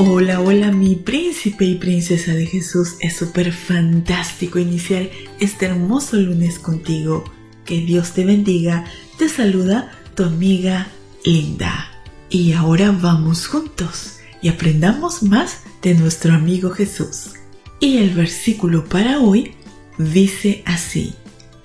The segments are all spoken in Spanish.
Hola, hola mi príncipe y princesa de Jesús. Es súper fantástico iniciar este hermoso lunes contigo. Que Dios te bendiga. Te saluda tu amiga Linda. Y ahora vamos juntos y aprendamos más de nuestro amigo Jesús. Y el versículo para hoy dice así.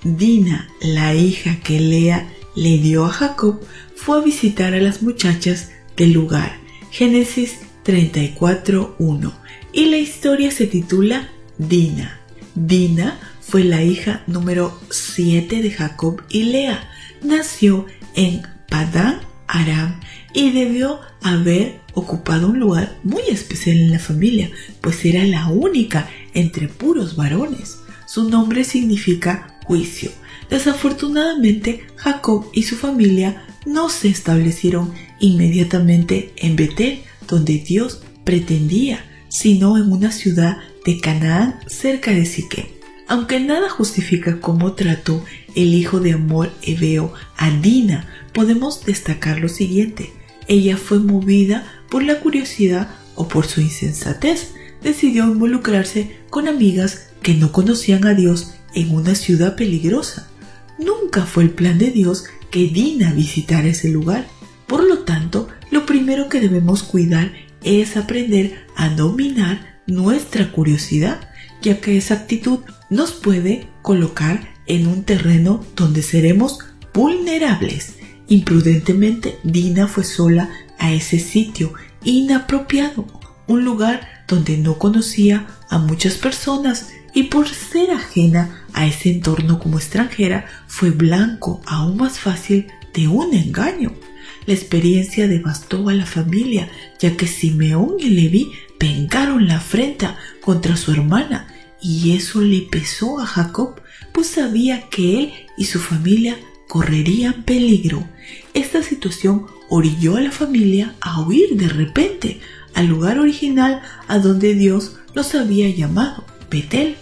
Dina, la hija que Lea le dio a Jacob, fue a visitar a las muchachas del lugar. Génesis 34.1 y la historia se titula Dina. Dina fue la hija número 7 de Jacob y Lea. Nació en Padán Aram y debió haber ocupado un lugar muy especial en la familia, pues era la única entre puros varones. Su nombre significa juicio. Desafortunadamente, Jacob y su familia no se establecieron inmediatamente en Betel, donde Dios pretendía, sino en una ciudad de Canaán cerca de Siquem. Aunque nada justifica cómo trató el hijo de amor hebeo a Dina, podemos destacar lo siguiente. Ella fue movida por la curiosidad o por su insensatez. Decidió involucrarse con amigas que no conocían a Dios en una ciudad peligrosa. Nunca fue el plan de Dios que Dina visitara ese lugar. Por lo tanto, primero que debemos cuidar es aprender a dominar nuestra curiosidad, ya que esa actitud nos puede colocar en un terreno donde seremos vulnerables. Imprudentemente, Dina fue sola a ese sitio inapropiado, un lugar donde no conocía a muchas personas y por ser ajena a ese entorno como extranjera, fue blanco aún más fácil de un engaño. La experiencia devastó a la familia, ya que Simeón y Leví vengaron la afrenta contra su hermana, y eso le pesó a Jacob, pues sabía que él y su familia correrían peligro. Esta situación orilló a la familia a huir de repente al lugar original a donde Dios los había llamado, Betel.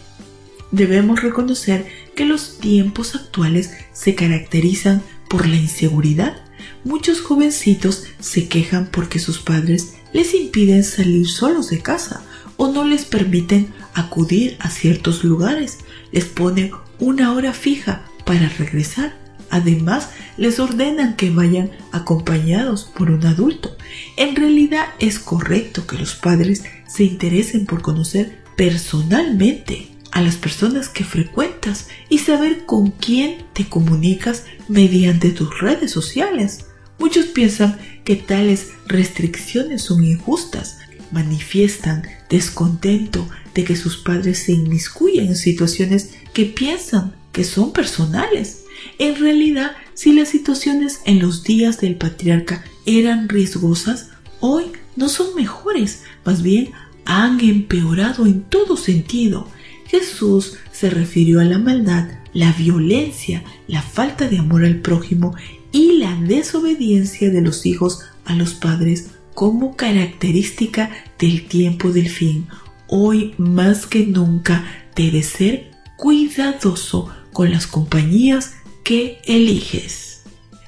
Debemos reconocer que los tiempos actuales se caracterizan por la inseguridad Muchos jovencitos se quejan porque sus padres les impiden salir solos de casa o no les permiten acudir a ciertos lugares. Les ponen una hora fija para regresar. Además, les ordenan que vayan acompañados por un adulto. En realidad es correcto que los padres se interesen por conocer personalmente a las personas que frecuentas y saber con quién te comunicas mediante tus redes sociales. Muchos piensan que tales restricciones son injustas, manifiestan descontento de que sus padres se inmiscuyen en situaciones que piensan que son personales. En realidad, si las situaciones en los días del patriarca eran riesgosas, hoy no son mejores, más bien han empeorado en todo sentido. Jesús se refirió a la maldad, la violencia, la falta de amor al prójimo y la desobediencia de los hijos a los padres como característica del tiempo del fin. Hoy más que nunca debes ser cuidadoso con las compañías que eliges.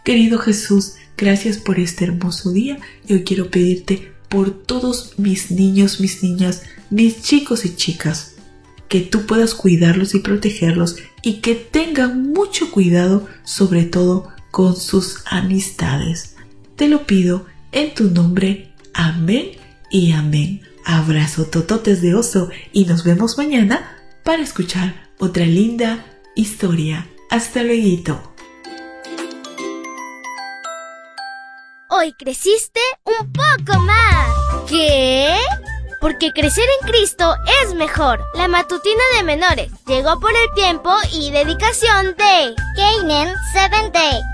Querido Jesús, gracias por este hermoso día y hoy quiero pedirte por todos mis niños, mis niñas, mis chicos y chicas, que tú puedas cuidarlos y protegerlos y que tengan mucho cuidado sobre todo con sus amistades. Te lo pido en tu nombre. Amén y amén. Abrazo tototes de oso y nos vemos mañana para escuchar otra linda historia. Hasta luego. Hoy creciste un poco más. ¿Qué? Porque crecer en Cristo es mejor. La matutina de menores llegó por el tiempo y dedicación de Canaan Seventh Day